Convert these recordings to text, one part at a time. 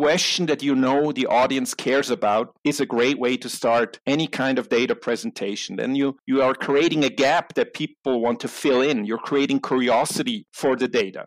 question that you know the audience cares about is a great way to start any kind of data presentation. Then you, you are creating a gap that people want to fill in. You're creating curiosity for the data.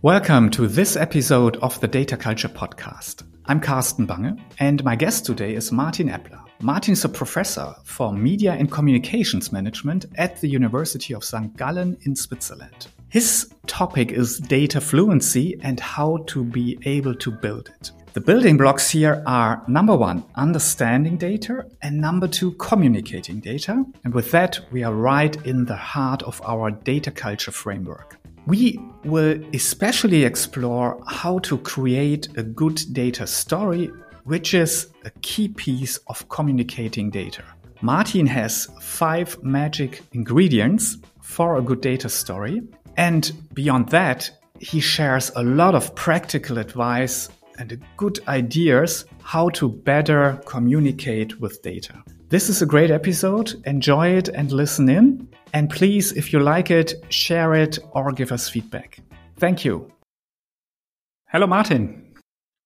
Welcome to this episode of the Data Culture Podcast. I'm Carsten Bange, and my guest today is Martin Eppler. Martin is a professor for media and communications management at the University of St. Gallen in Switzerland. His topic is data fluency and how to be able to build it. The building blocks here are number one, understanding data, and number two, communicating data. And with that, we are right in the heart of our data culture framework. We will especially explore how to create a good data story, which is a key piece of communicating data. Martin has five magic ingredients for a good data story. And beyond that, he shares a lot of practical advice and good ideas how to better communicate with data. This is a great episode. Enjoy it and listen in. And please, if you like it, share it or give us feedback. Thank you. Hello, Martin.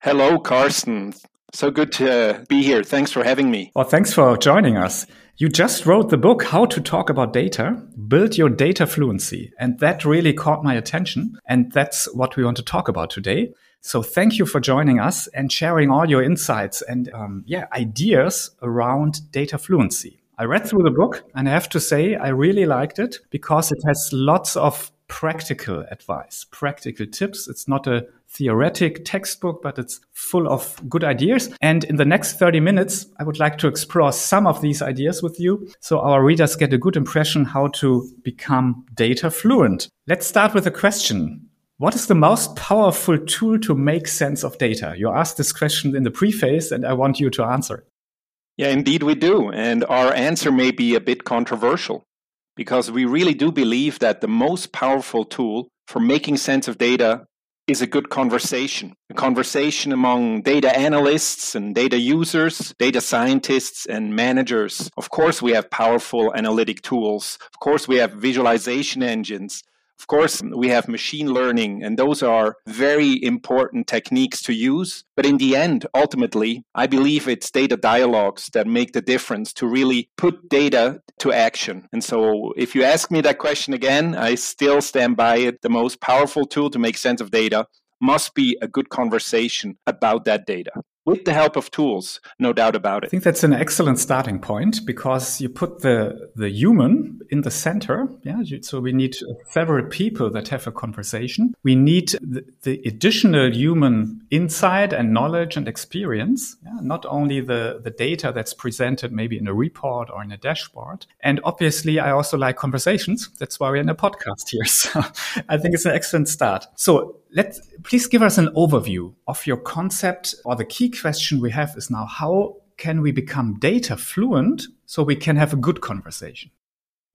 Hello, Carsten. So good to be here. Thanks for having me. Well, thanks for joining us. You just wrote the book, How to Talk About Data, Build Your Data Fluency. And that really caught my attention. And that's what we want to talk about today. So thank you for joining us and sharing all your insights and um, yeah, ideas around data fluency. I read through the book and I have to say I really liked it because it has lots of practical advice, practical tips. It's not a theoretic textbook, but it's full of good ideas. And in the next 30 minutes, I would like to explore some of these ideas with you so our readers get a good impression how to become data fluent. Let's start with a question. What is the most powerful tool to make sense of data? You asked this question in the preface and I want you to answer. Yeah, indeed we do. And our answer may be a bit controversial because we really do believe that the most powerful tool for making sense of data is a good conversation. A conversation among data analysts and data users, data scientists and managers. Of course, we have powerful analytic tools. Of course, we have visualization engines. Of course, we have machine learning, and those are very important techniques to use. But in the end, ultimately, I believe it's data dialogues that make the difference to really put data to action. And so, if you ask me that question again, I still stand by it. The most powerful tool to make sense of data must be a good conversation about that data with the help of tools, no doubt about it. I think that's an excellent starting point because you put the the human in the center. Yeah, so we need several people that have a conversation. We need the, the additional human insight and knowledge and experience, yeah? not only the the data that's presented maybe in a report or in a dashboard. And obviously, I also like conversations. That's why we're in a podcast here. So I think it's an excellent start. So let please give us an overview of your concept or the key question we have is now how can we become data fluent so we can have a good conversation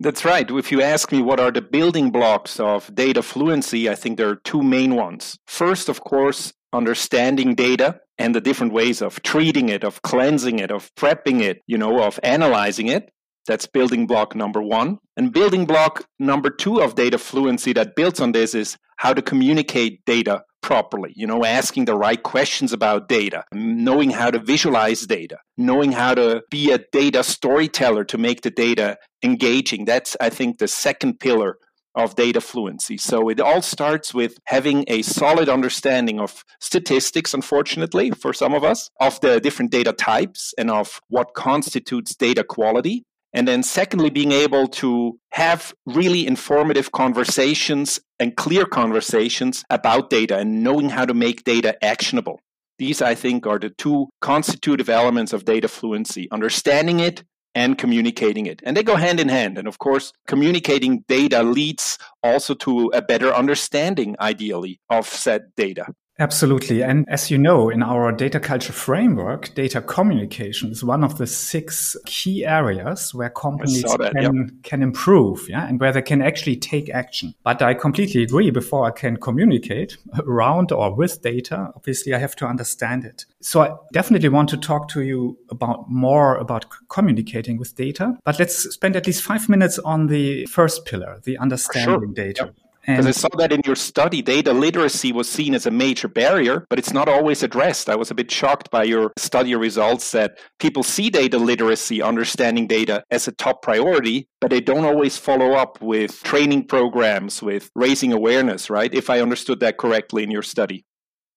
that's right. If you ask me what are the building blocks of data fluency, I think there are two main ones. First, of course, understanding data and the different ways of treating it, of cleansing it, of prepping it, you know, of analyzing it. That's building block number one. And building block number two of data fluency that builds on this is how to communicate data properly, you know, asking the right questions about data, knowing how to visualize data, knowing how to be a data storyteller to make the data engaging. That's, I think, the second pillar of data fluency. So it all starts with having a solid understanding of statistics, unfortunately, for some of us, of the different data types and of what constitutes data quality. And then, secondly, being able to have really informative conversations and clear conversations about data and knowing how to make data actionable. These, I think, are the two constitutive elements of data fluency understanding it and communicating it. And they go hand in hand. And of course, communicating data leads also to a better understanding, ideally, of said data. Absolutely. And as you know, in our data culture framework, data communication is one of the six key areas where companies that, can, yep. can improve, yeah, and where they can actually take action. But I completely agree. Before I can communicate around or with data, obviously I have to understand it. So I definitely want to talk to you about more about communicating with data. But let's spend at least five minutes on the first pillar, the understanding sure. data. Yep. Because I saw that in your study, data literacy was seen as a major barrier, but it's not always addressed. I was a bit shocked by your study results that people see data literacy, understanding data as a top priority, but they don't always follow up with training programs, with raising awareness, right? If I understood that correctly in your study.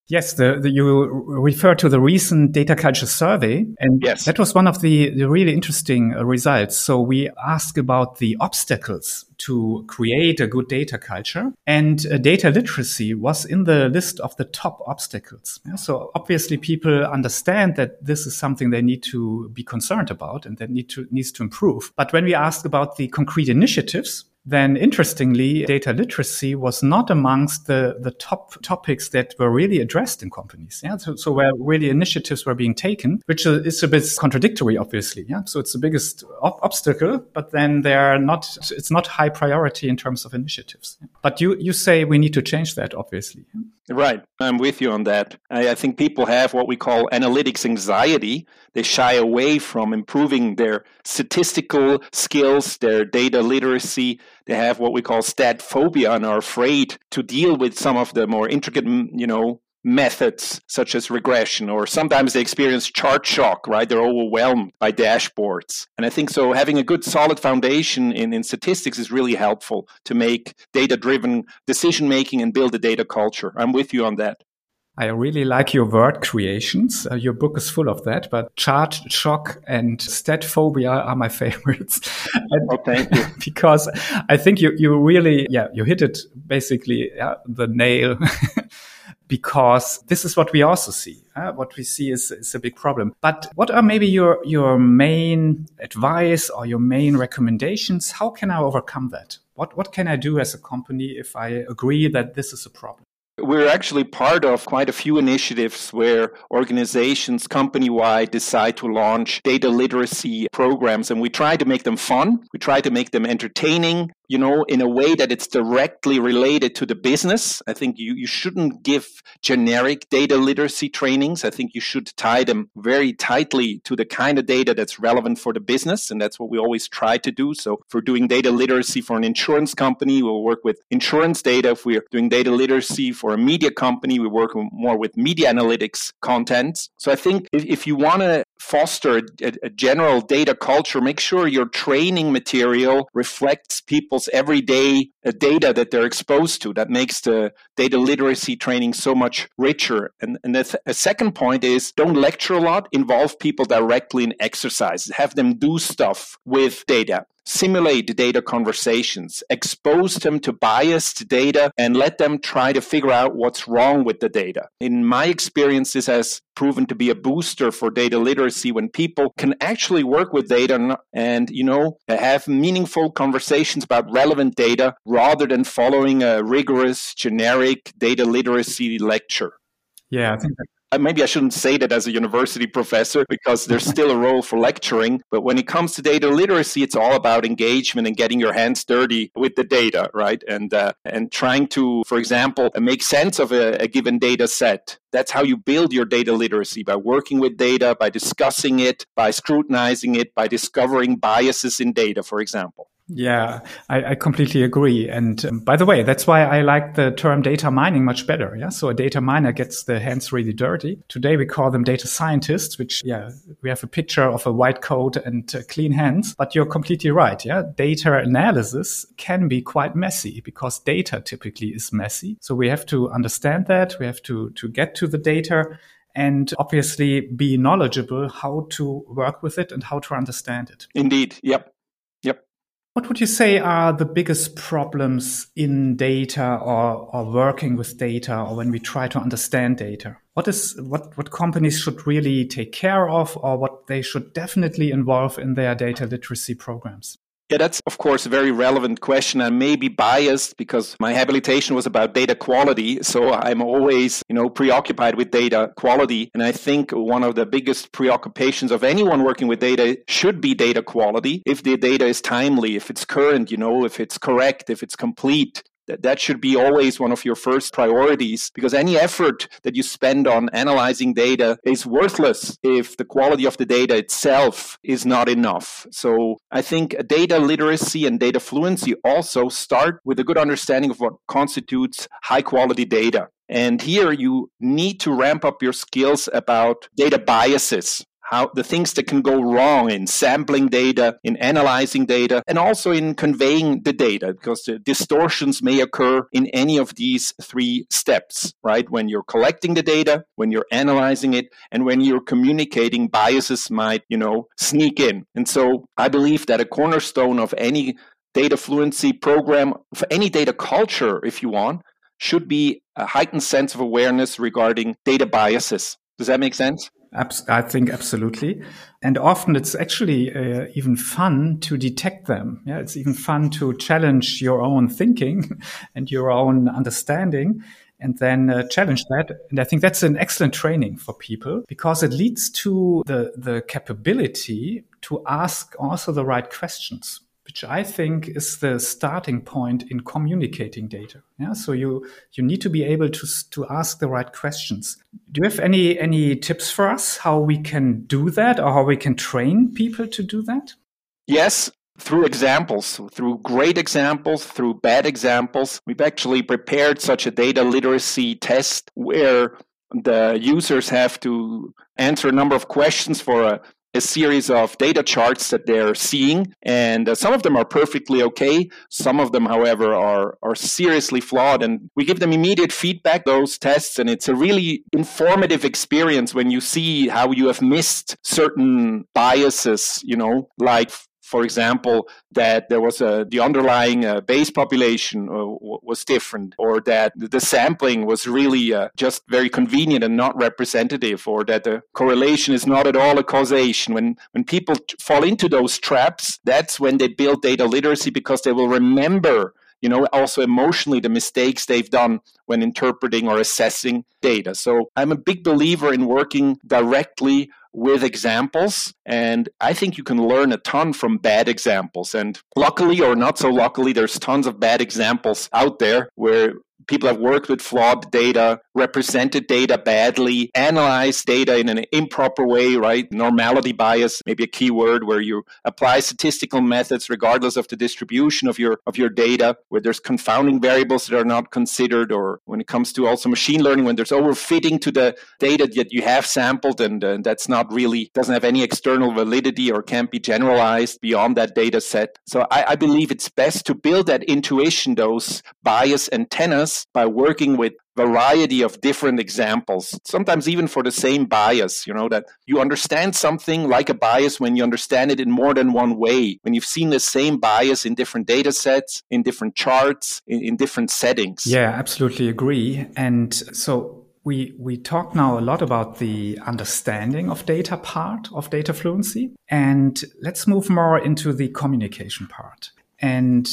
Yes, the, the, you refer to the recent data culture survey, and yes. that was one of the, the really interesting uh, results. So we asked about the obstacles to create a good data culture, and uh, data literacy was in the list of the top obstacles. Yeah, so obviously, people understand that this is something they need to be concerned about and that need to needs to improve. But when we asked about the concrete initiatives, then interestingly, data literacy was not amongst the, the top topics that were really addressed in companies. Yeah. So, so where really initiatives were being taken, which is a bit contradictory, obviously. Yeah. So it's the biggest ob- obstacle, but then they're not, it's not high priority in terms of initiatives. But you, you say we need to change that, obviously. Right. I'm with you on that. I, I, think people have what we call analytics anxiety. They shy away from improving their statistical skills, their data literacy. They have what we call stat phobia and are afraid to deal with some of the more intricate, mm, you know, methods such as regression, or sometimes they experience chart shock, right? They're overwhelmed by dashboards. And I think so having a good solid foundation in, in statistics is really helpful to make data driven decision making and build a data culture. I'm with you on that. I really like your word creations. Uh, your book is full of that, but chart shock and stat phobia are my favorites. oh, thank you. because I think you, you really, yeah, you hit it basically yeah, the nail because this is what we also see. Uh, what we see is, is a big problem. But what are maybe your, your main advice or your main recommendations? How can I overcome that? What, what can I do as a company if I agree that this is a problem? We're actually part of quite a few initiatives where organizations company wide decide to launch data literacy programs and we try to make them fun. We try to make them entertaining you know, in a way that it's directly related to the business. I think you, you shouldn't give generic data literacy trainings. I think you should tie them very tightly to the kind of data that's relevant for the business. And that's what we always try to do. So if we're doing data literacy for an insurance company, we'll work with insurance data. If we're doing data literacy for a media company, we work more with media analytics content. So I think if, if you want to foster a, a general data culture, make sure your training material reflects people people's everyday uh, data that they're exposed to. That makes the data literacy training so much richer. And, and the, th- second point is don't lecture a lot, involve people directly in exercises, have them do stuff with data simulate data conversations, expose them to biased data, and let them try to figure out what's wrong with the data. In my experience, this has proven to be a booster for data literacy when people can actually work with data and, you know, have meaningful conversations about relevant data rather than following a rigorous, generic data literacy lecture. Yeah, I think that maybe I shouldn't say that as a university professor because there's still a role for lecturing. But when it comes to data literacy, it's all about engagement and getting your hands dirty with the data, right? And uh, and trying to, for example, make sense of a, a given data set. That's how you build your data literacy by working with data, by discussing it, by scrutinizing it, by discovering biases in data, for example. Yeah, I, I, completely agree. And um, by the way, that's why I like the term data mining much better. Yeah. So a data miner gets their hands really dirty. Today we call them data scientists, which, yeah, we have a picture of a white coat and uh, clean hands, but you're completely right. Yeah. Data analysis can be quite messy because data typically is messy. So we have to understand that. We have to, to get to the data and obviously be knowledgeable how to work with it and how to understand it. Indeed. Yep. What would you say are the biggest problems in data or, or working with data or when we try to understand data? What is what, what companies should really take care of or what they should definitely involve in their data literacy programs? Yeah, that's of course a very relevant question. I may be biased because my habilitation was about data quality. So I'm always, you know, preoccupied with data quality. And I think one of the biggest preoccupations of anyone working with data should be data quality. If the data is timely, if it's current, you know, if it's correct, if it's complete, that, that should be always one of your first priorities because any effort that you spend on analyzing data is worthless if the quality of the data itself is not enough. So I think data literacy and data fluency also start with a good understanding of what constitutes high quality data. And here you need to ramp up your skills about data biases how the things that can go wrong in sampling data, in analyzing data, and also in conveying the data, because the distortions may occur in any of these three steps, right? When you're collecting the data, when you're analyzing it, and when you're communicating, biases might, you know, sneak in. And so I believe that a cornerstone of any data fluency program, for any data culture, if you want, should be a heightened sense of awareness regarding data biases. Does that make sense? I think absolutely. And often it's actually uh, even fun to detect them. Yeah, it's even fun to challenge your own thinking and your own understanding and then uh, challenge that. And I think that's an excellent training for people because it leads to the, the capability to ask also the right questions which I think is the starting point in communicating data. Yeah, so you you need to be able to to ask the right questions. Do you have any any tips for us how we can do that, or how we can train people to do that? Yes, through examples, through great examples, through bad examples. We've actually prepared such a data literacy test where the users have to answer a number of questions for a a series of data charts that they're seeing, and uh, some of them are perfectly okay. Some of them, however, are are seriously flawed, and we give them immediate feedback. Those tests, and it's a really informative experience when you see how you have missed certain biases. You know, like for example, that there was a the underlying uh, base population uh, was different, or that the sampling was really uh, just very convenient and not representative, or that the correlation is not at all a causation. When when people t- fall into those traps, that's when they build data literacy because they will remember you know also emotionally the mistakes they've done when interpreting or assessing data so i'm a big believer in working directly with examples. And I think you can learn a ton from bad examples. And luckily or not so luckily, there's tons of bad examples out there where people have worked with flawed data, represented data badly, analyzed data in an improper way, right? Normality bias, maybe a key word where you apply statistical methods regardless of the distribution of your of your data, where there's confounding variables that are not considered, or when it comes to also machine learning, when there's overfitting to the data that you have sampled and uh, that's not really doesn't have any external validity or can't be generalized beyond that data set. So I, I believe it's best to build that intuition, those bias antennas by working with variety of different examples sometimes even for the same bias you know that you understand something like a bias when you understand it in more than one way. When you've seen the same bias in different data sets in different charts in, in different settings. Yeah absolutely agree. And so we we talk now a lot about the understanding of data part of data fluency. And let's move more into the communication part. And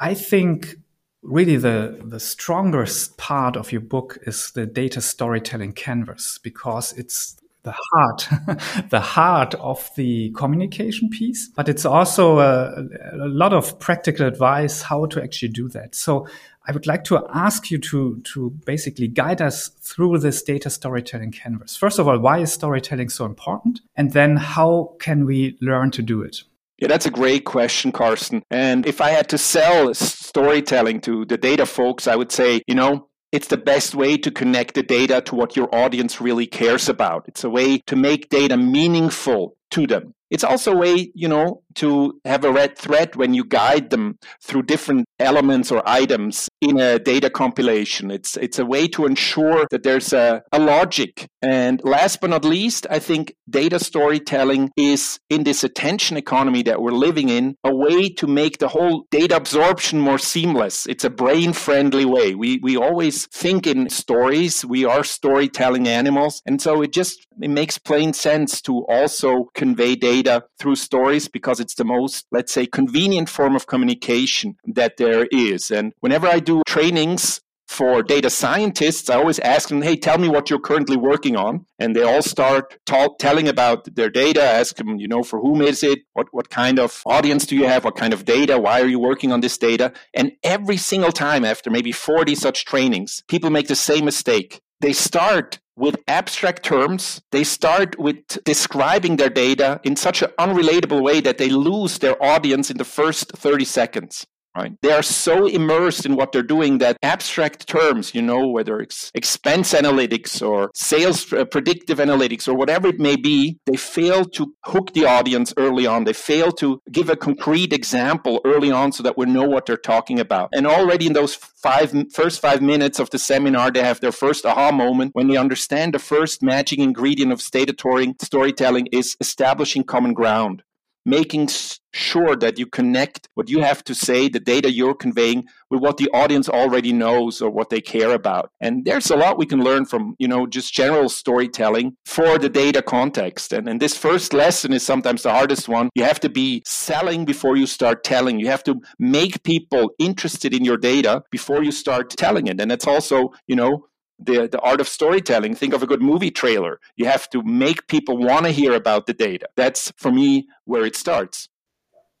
i think really the the strongest part of your book is the data storytelling canvas because it's the heart the heart of the communication piece but it's also a, a, lot of practical advice how to actually do that. So i would like to ask you to to basically guide us through this data storytelling canvas. First of all why is storytelling so important? And then how can we learn to do it yeah, that's a great question, Carsten. And if I had to sell storytelling to the data folks, I would say, you know, it's the best way to connect the data to what your audience really cares about. It's a way to make data meaningful to them. It's also a way, you know, to have a red thread when you guide them through different elements or items in a data compilation. It's it's a way to ensure that there's a, a logic. And last but not least, I think data storytelling is in this attention economy that we're living in a way to make the whole data absorption more seamless. It's a brain friendly way. We we always think in stories. We are storytelling animals. And so it just it makes plain sense to also convey data through stories because it's the most, let's say, convenient form of communication that there is. And whenever I do trainings for data scientists, I always ask them, hey, tell me what you're currently working on. And they all start telling about their data, ask them, you know, for whom is it? What, what kind of audience do you have? What kind of data? Why are you working on this data? And every single time after maybe 40 such trainings, people make the same mistake. They start with abstract terms. They start with describing their data in such an unrelatable way that they lose their audience in the first 30 seconds right? They are so immersed in what they're doing that abstract terms, you know, whether it's expense analytics or sales uh, predictive analytics or whatever it may be, they fail to hook the audience early on. They fail to give a concrete example early on so that we know what they're talking about. And already in those five first five minutes of the seminar, they have their first aha moment when they understand the first magic ingredient of storytelling is establishing common ground making sure that you connect what you have to say, the data you're conveying, with what the audience already knows or what they care about. And there's a lot we can learn from, you know, just general storytelling for the data context. And, and this first lesson is sometimes the hardest one. You have to be selling before you start telling. You have to make people interested in your data before you start telling it. And it's also, you know, the, the art of storytelling. Think of a good movie trailer. You have to make people want to hear about the data. That's for me where it starts.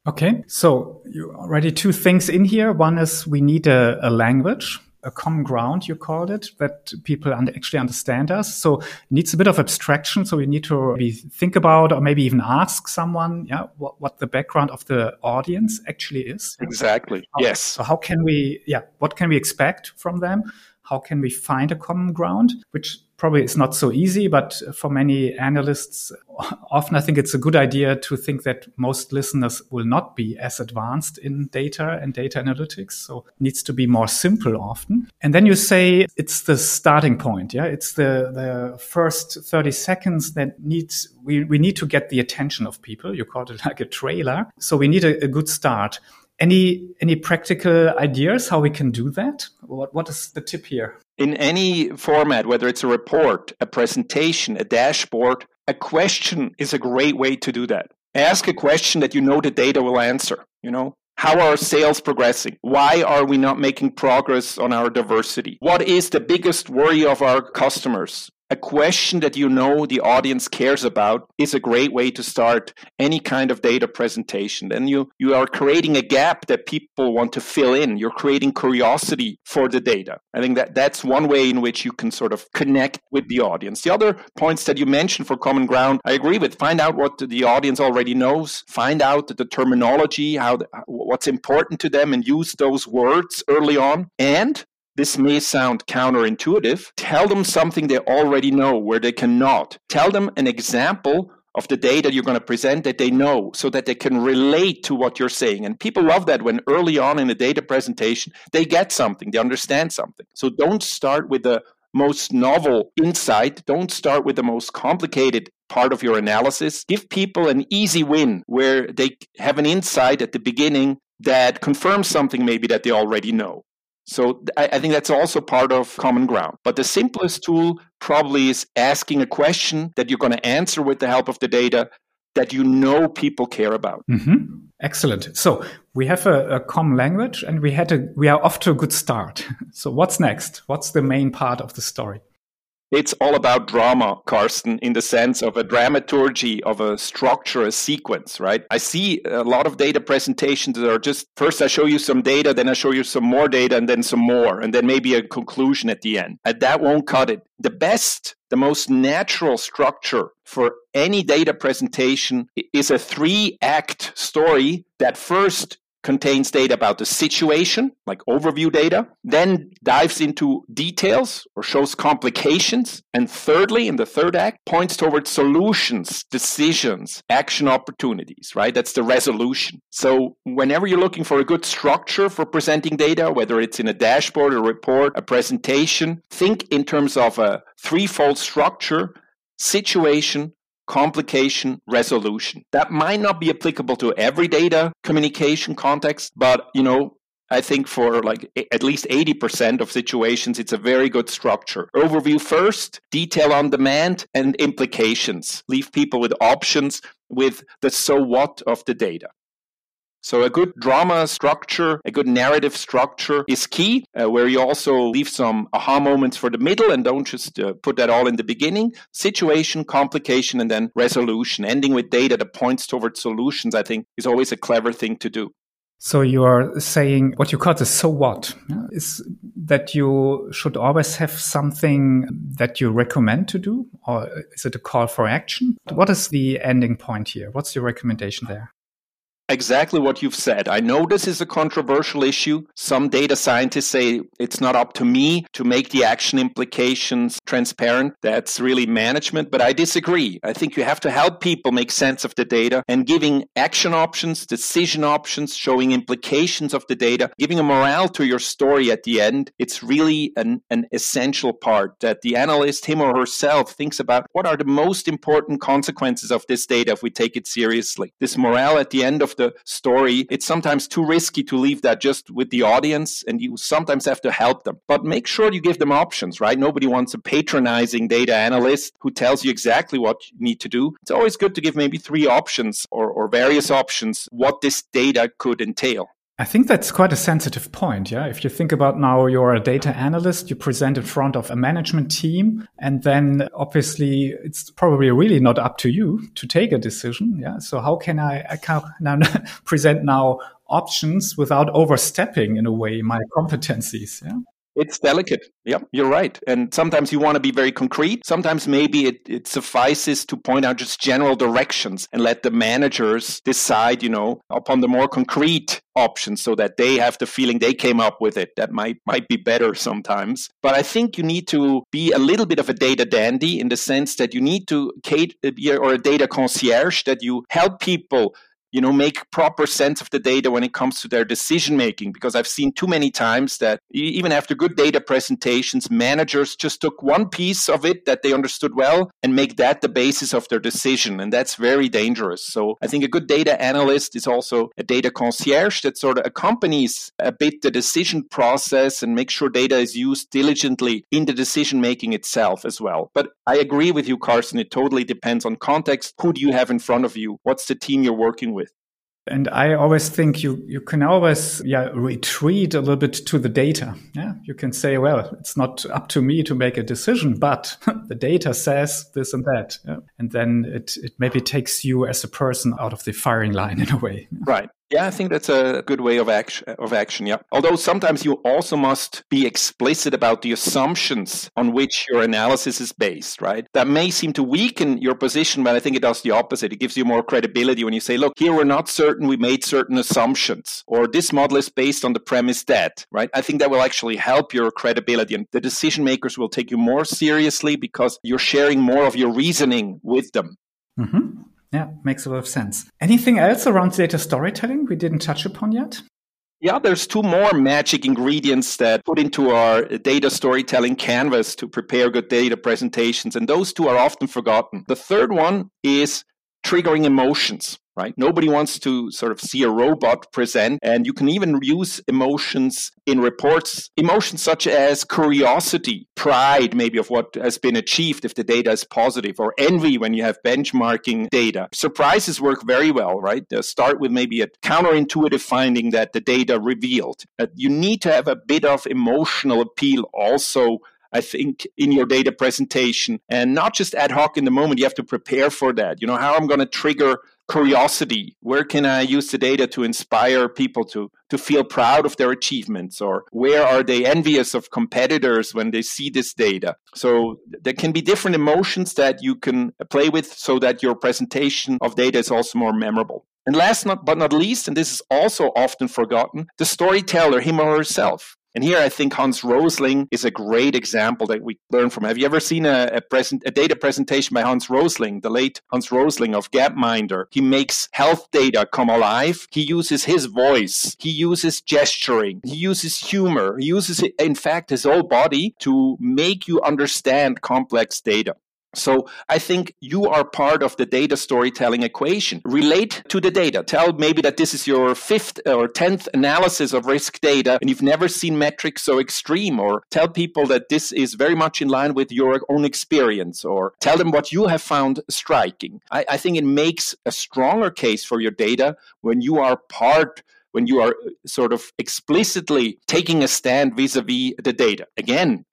Okay, so you already two things in here. One is we need a, a language, a common ground, you called it, that people actually understand us. So it needs a bit of abstraction. So we need to maybe think about or maybe even ask someone, yeah, what, what the background of the audience actually is. Exactly. How, yes. So how can we, yeah, what can we expect from them? How can we find a common ground, which probably is not so easy, but for many analysts, often I think it's a good idea to think that most listeners will not be as advanced in data and data analytics. So it needs to be more simple often. And then you say it's the starting point. Yeah. It's the, the first 30 seconds that needs, we, we need to get the attention of people. You called it like a trailer. So we need a, a good start. Any any practical ideas how we can do that? What what is the tip here? In any format, whether it's a report, a presentation, a dashboard, a question is a great way to do that. Ask a question that you know the data will answer. You know, how are sales progressing? Why are we not making progress on our diversity? What is the biggest worry of our customers? A question that you know the audience cares about is a great way to start any kind of data presentation. Then you, you are creating a gap that people want to fill in. You're creating curiosity for the data. I think that that's one way in which you can sort of connect with the audience. The other points that you mentioned for common ground, I agree with. Find out what the audience already knows. Find out the terminology, how the, what's important to them, and use those words early on. And this may sound counterintuitive. Tell them something they already know where they cannot. Tell them an example of the data you're going to present that they know so that they can relate to what you're saying. And people love that when early on in a data presentation, they get something, they understand something. So don't start with the most novel insight. Don't start with the most complicated part of your analysis. Give people an easy win where they have an insight at the beginning that confirms something maybe that they already know. So I, I think that's also part of common ground. But the simplest tool probably is asking a question that you're going to answer with the help of the data that you know people care about. Mm-hmm. Excellent. So we have a, a, common language and we had a, we are off to a good start. So what's next? What's the main part of the story? It's all about drama, Carsten, in the sense of a dramaturgy, of a structure, a sequence, right? I see a lot of data presentations that are just first I show you some data, then I show you some more data, and then some more, and then maybe a conclusion at the end. And that won't cut it. The best, the most natural structure for any data presentation is a three act story that first contains data about the situation, like overview data, then dives into details or shows complications. And thirdly, in the third act, points towards solutions, decisions, action opportunities, right? That's the resolution. So whenever you're looking for a good structure for presenting data, whether it's in a dashboard, a report, a presentation, think in terms of a threefold structure situation, complication resolution. That might not be applicable to every data communication context, but you know, I think for like at least 80% of situations, it's a very good structure. Overview first, detail on demand, and implications. Leave people with options with the so what of the data. So a good drama structure, a good narrative structure is key, uh, where you also leave some aha moments for the middle and don't just uh, put that all in the beginning. Situation, complication, and then resolution. Ending with data that points towards solutions, I think, is always a clever thing to do. So you are saying what you call the so what is that you should always have something that you recommend to do, or is it a call for action? What is the ending point here? What's your recommendation there? Exactly what you've said. I know this is a controversial issue. Some data scientists say it's not up to me to make the action implications transparent. That's really management, but I disagree. I think you have to help people make sense of the data and giving action options, decision options, showing implications of the data, giving a morale to your story at the end. It's really an, an essential part that the analyst, him or herself, thinks about what are the most important consequences of this data if we take it seriously. This morale at the end of the the story, it's sometimes too risky to leave that just with the audience, and you sometimes have to help them. But make sure you give them options, right? Nobody wants a patronizing data analyst who tells you exactly what you need to do. It's always good to give maybe three options or, or various options what this data could entail. I think that's quite a sensitive point. Yeah. If you think about now, you're a data analyst, you present in front of a management team, and then obviously it's probably really not up to you to take a decision. Yeah. So how can I, I can now present now options without overstepping in a way my competencies? Yeah. It's delicate. Yeah, you're right. And sometimes you want to be very concrete. Sometimes maybe it, it suffices to point out just general directions and let the managers decide, you know, upon the more concrete options so that they have the feeling they came up with it. That might might be better sometimes. But I think you need to be a little bit of a data dandy in the sense that you need to uh, be or a data concierge that you help people you know make proper sense of the data when it comes to their decision making because i've seen too many times that even after good data presentations managers just took one piece of it that they understood well and make that the basis of their decision and that's very dangerous. So i think a good data analyst is also a data concierge that sort of accompanies a bit the decision process and make sure data is used diligently in the decision making itself as well. But i agree with you carsten. It totally depends on context. Who do you have in front of you? What's the team you're working with and I always think you, you can always, yeah, retreat a little bit to the data. Yeah. You can say, well, it's not up to me to make a decision, but the data says this and that. Yeah? And then it, it maybe takes you as a person out of the firing line in a way. Right. Yeah, I think that's a good way of action. Of action, yeah. Although sometimes you also must be explicit about the assumptions on which your analysis is based, right? That may seem to weaken your position, but I think it does the opposite. It gives you more credibility when you say, "Look, here we're not certain. We made certain assumptions, or this model is based on the premise that." Right? I think that will actually help your credibility, and the decision makers will take you more seriously because you're sharing more of your reasoning with them. Mm-hmm. Yeah, makes a lot of sense. Anything else around data storytelling we didn't touch upon yet? Yeah, there's two more magic ingredients that put into our data storytelling canvas to prepare good data presentations, and those two are often forgotten. The third one is triggering emotions right? Nobody wants to sort of see a robot present. And you can even use emotions in reports, emotions such as curiosity, pride, maybe of what has been achieved if the data is positive, or envy when you have benchmarking data. Surprises work very well, right? They start with maybe a counterintuitive finding that the data revealed. Uh, you need to have a bit of emotional appeal also I think, in your data presentation and not just ad hoc in the moment. You have to prepare for that. You know, how I'm going to trigger curiosity. Where can I use the data to inspire people to, to feel proud of their achievements? Or where are they envious of competitors when they see this data? So there can be different emotions that you can play with so that your presentation of data is also more memorable. And last but not least, and this is also often forgotten, the storyteller, him or herself. And here I think Hans Rosling is a great example that we learn from. Have you ever seen a, a, present, a data presentation by Hans Rosling, the late Hans Rosling of Gapminder? He makes health data come alive. He uses his voice. He uses gesturing. He uses humor. He uses, in fact, his whole body to make you understand complex data. So I think you are part of the data storytelling equation. Relate to the data. Tell maybe that this is your fifth or tenth analysis of risk data and you've never seen metrics so extreme, or tell people that this is very much in line with your own experience, or tell them what you have found striking. I, I think it makes a stronger case for your data when you are part when you are uh, sort of explicitly taking a stand vis a vis the data. Again,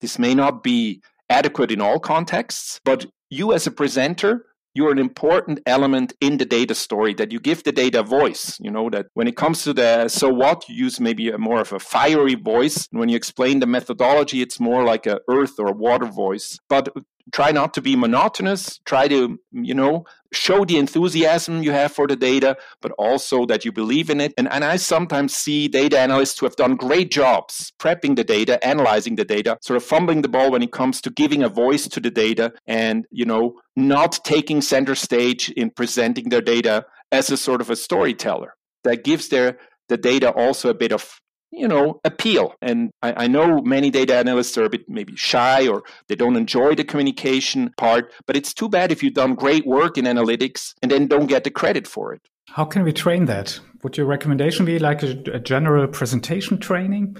this may not be adequate in all contexts, but you as a presenter, you're an important element in the data story that you give the data voice. You know, that when it comes to the so what, you use maybe a more of a fiery voice. And when you explain the methodology, it's more like a earth or water voice. But try not to be monotonous try to you know show the enthusiasm you have for the data but also that you believe in it. And, and i sometimes see data analysts who have done great jobs prepping the data analyzing the data sort of fumbling the ball when it comes to giving a voice to the data and you know not taking center stage in presenting their data as a sort of a storyteller. That gives their the data also a bit of you know, appeal. And I, I, know many data analysts are a bit maybe shy or they don't enjoy the communication part, but it's too bad if you've done great work in analytics and then don't get the credit for it. How can we train that? Would your recommendation be like a, a general presentation training?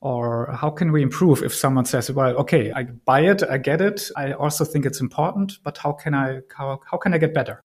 Or how can we improve if someone says, well, okay, I buy it, I get it. I also think it's important, but how can I, how, how can I get better?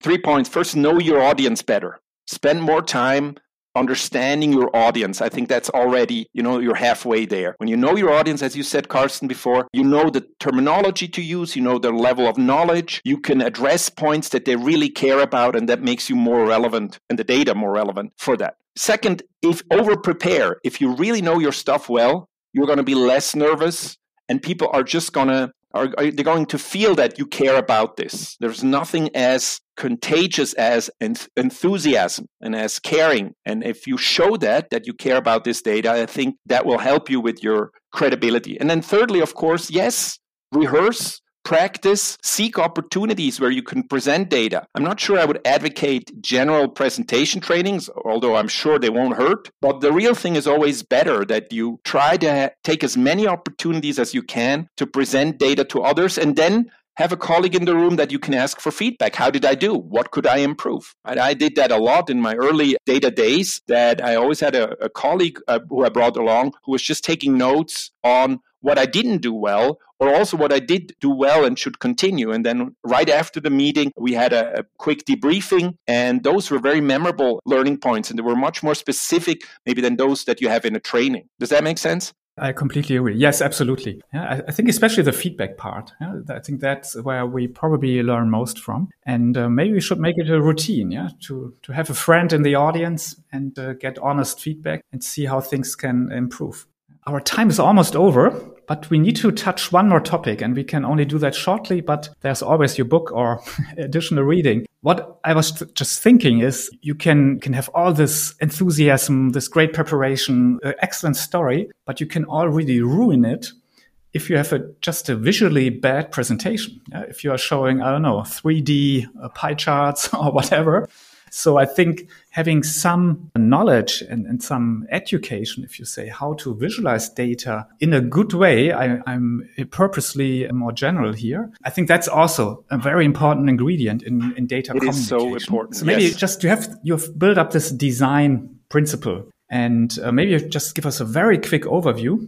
Three points. First, know your audience better. Spend more time understanding your audience. I think that's already you know you're halfway there. When you know your audience as you said carsten before you know the terminology to use you know their level of knowledge. You can address points that they really care about and that makes you more relevant and the data more relevant for that. Second if over prepare if you really know your stuff well you're going to be less nervous and people are just going to are, are they going to feel that you care about this? There's nothing as contagious as enth- enthusiasm and as caring. And if you show that that you care about this data i think that will help you with your credibility. And then thirdly of course yes rehearse practice, seek opportunities where you can present data. I'm not sure I would advocate general presentation trainings, although I'm sure they won't hurt. But the real thing is always better that you try to take as many opportunities as you can to present data to others and then have a colleague in the room that you can ask for feedback. How did I do? What could I improve? I did that a lot in my early data days that I always had a, a colleague uh, who I brought along who was just taking notes on what I didn't do well, or also what I did do well and should continue. And then right after the meeting, we had a, a, quick debriefing, and those were very memorable learning points, and they were much more specific maybe than those that you have in a training. Does that make sense? I completely agree. Yes, absolutely. Yeah, I, I think especially the feedback part. Yeah, I think that's where we probably learn most from, and uh, maybe we should make it a routine. Yeah, to to have a friend in the audience and uh, get honest feedback and see how things can improve. Our time is almost over, but we need to touch one more topic and we can only do that shortly, but there's always your book or additional reading. What I was just thinking is you can, can have all this enthusiasm, this great preparation, uh, excellent story, but you can already ruin it if you have a, just a visually bad presentation. Yeah? If you are showing, I don't know, 3D uh, pie charts or whatever, so I think having some knowledge and, and some education, if you say how to visualize data in a good way, I, am purposely more general here. I think that's also a very important ingredient in, in data it communication. so important. So maybe yes. just you have you've built up this design principle and uh, maybe just give us a very quick overview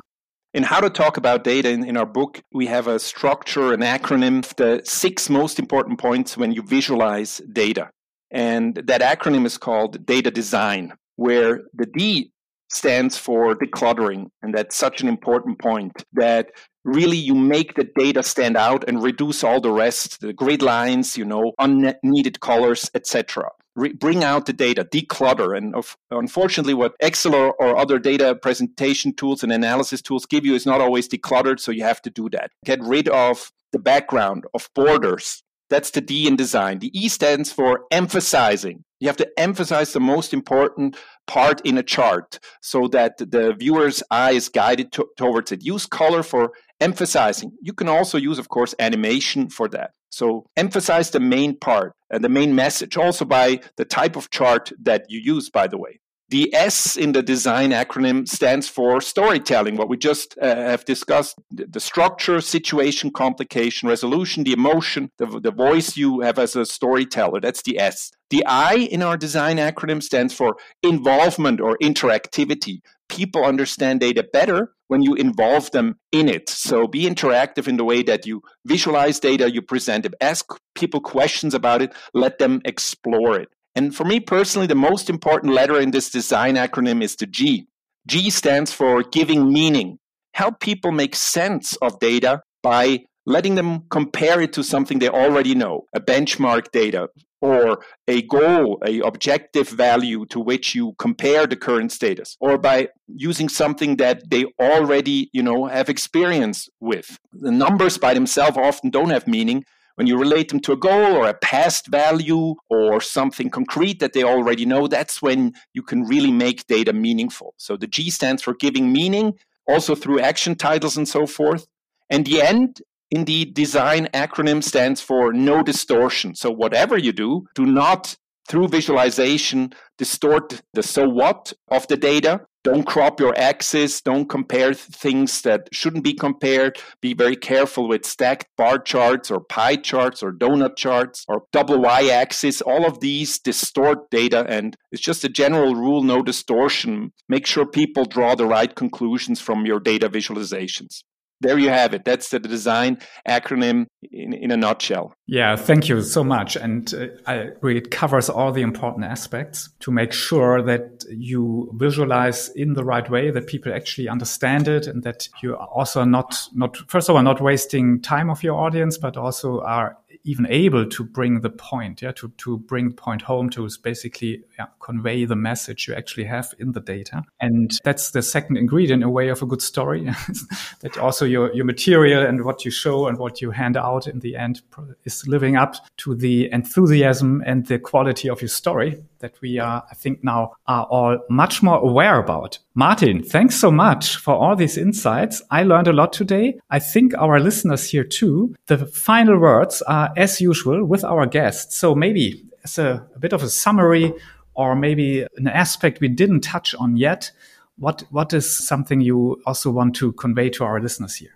in how to talk about data in, in, our book, we have a structure, an acronym, the six most important points when you visualize data. And that acronym is called data design, where the D stands for decluttering. And that's such an important point that really you make the data stand out and reduce all the rest, the grid lines, you know, unneeded colors, etc. Bring out the data, declutter. And of, unfortunately, what Excel or, or other data presentation tools and analysis tools give you is not always decluttered, so you have to do that. Get rid of the background of borders that's the D in design. The E stands for emphasizing. You have to emphasize the most important part in a chart so that the viewer's eye is guided to, towards it. Use color for emphasizing. You can also use, of course, animation for that. So emphasize the main part and the main message, also by the type of chart that you use, by the way. The S in the design acronym stands for storytelling, what we just uh, have discussed the structure, situation, complication, resolution, the emotion, the, the voice you have as a storyteller. That's the S. The I in our design acronym stands for involvement or interactivity. People understand data better when you involve them in it. So be interactive in the way that you visualize data, you present it, ask people questions about it, let them explore it. And for me personally, the most important letter in this design acronym is the G. G stands for giving meaning. Help people make sense of data by letting them compare it to something they already know, a benchmark data or a goal, a objective value to which you compare the current status, or by using something that they already, you know, have experience with. The numbers by themselves often don't have meaning, when you relate them to a goal or a past value or something concrete that they already know, that's when you can really make data meaningful. So the G stands for giving meaning, also through action titles and so forth. And the end in the design acronym stands for no distortion. So whatever you do, do not through visualization distort the so what of the data don't crop your axes don't compare things that shouldn't be compared. Be very careful with stacked bar charts or pie charts or donut charts or double y axis all of these distort data and it's just a general rule no distortion. Make sure people draw the right conclusions from your data visualizations there you have it. That's the design acronym in, in a nutshell. Yeah, thank you so much. And uh, I agree, it covers all the important aspects to make sure that you visualize in the right way, that people actually understand it, and that you are also not, not first of all, not wasting time of your audience, but also are even able to bring the point, yeah, to, to bring point home to basically yeah, convey the message you actually have in the data. And that's the second ingredient, a way of a good story, that also your, your material and what you show and what you hand out in the end is living up to the enthusiasm and the quality of your story that we are, I think now are all much more aware about. Martin, thanks so much for all these insights. I learned a lot today. I think our listeners here too. The final words are as usual with our guests. So maybe as a, a bit of a summary or maybe an aspect we didn't touch on yet. What, what is something you also want to convey to our listeners here?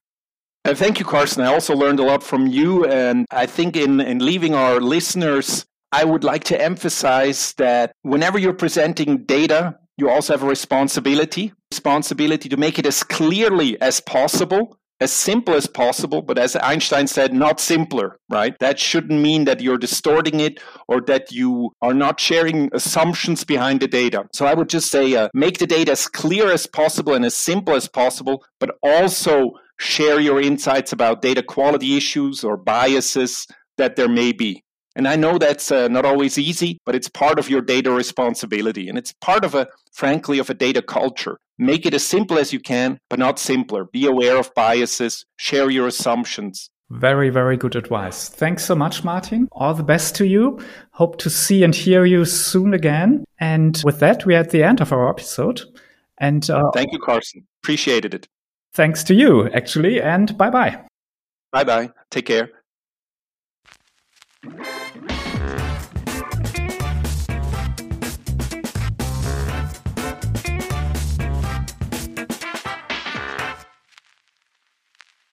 Uh, thank you, Carsten. I also learned a lot from you. And I think in, in leaving our listeners I would like to emphasize that whenever you're presenting data, you also have a responsibility, responsibility to make it as clearly as possible, as simple as possible, but as Einstein said, not simpler, right? That shouldn't mean that you're distorting it or that you are not sharing assumptions behind the data. So I would just say uh, make the data as clear as possible and as simple as possible, but also share your insights about data quality issues or biases that there may be. And I know that's uh, not always easy, but it's part of your data responsibility. And it's part of a, frankly, of a data culture. Make it as simple as you can, but not simpler. Be aware of biases, share your assumptions. Very, very good advice. Thanks so much, Martin. All the best to you. Hope to see and hear you soon again. And with that, we're at the end of our episode. And uh, thank you, Carsten. Appreciated it. Thanks to you, actually. And bye bye. Bye bye. Take care. Música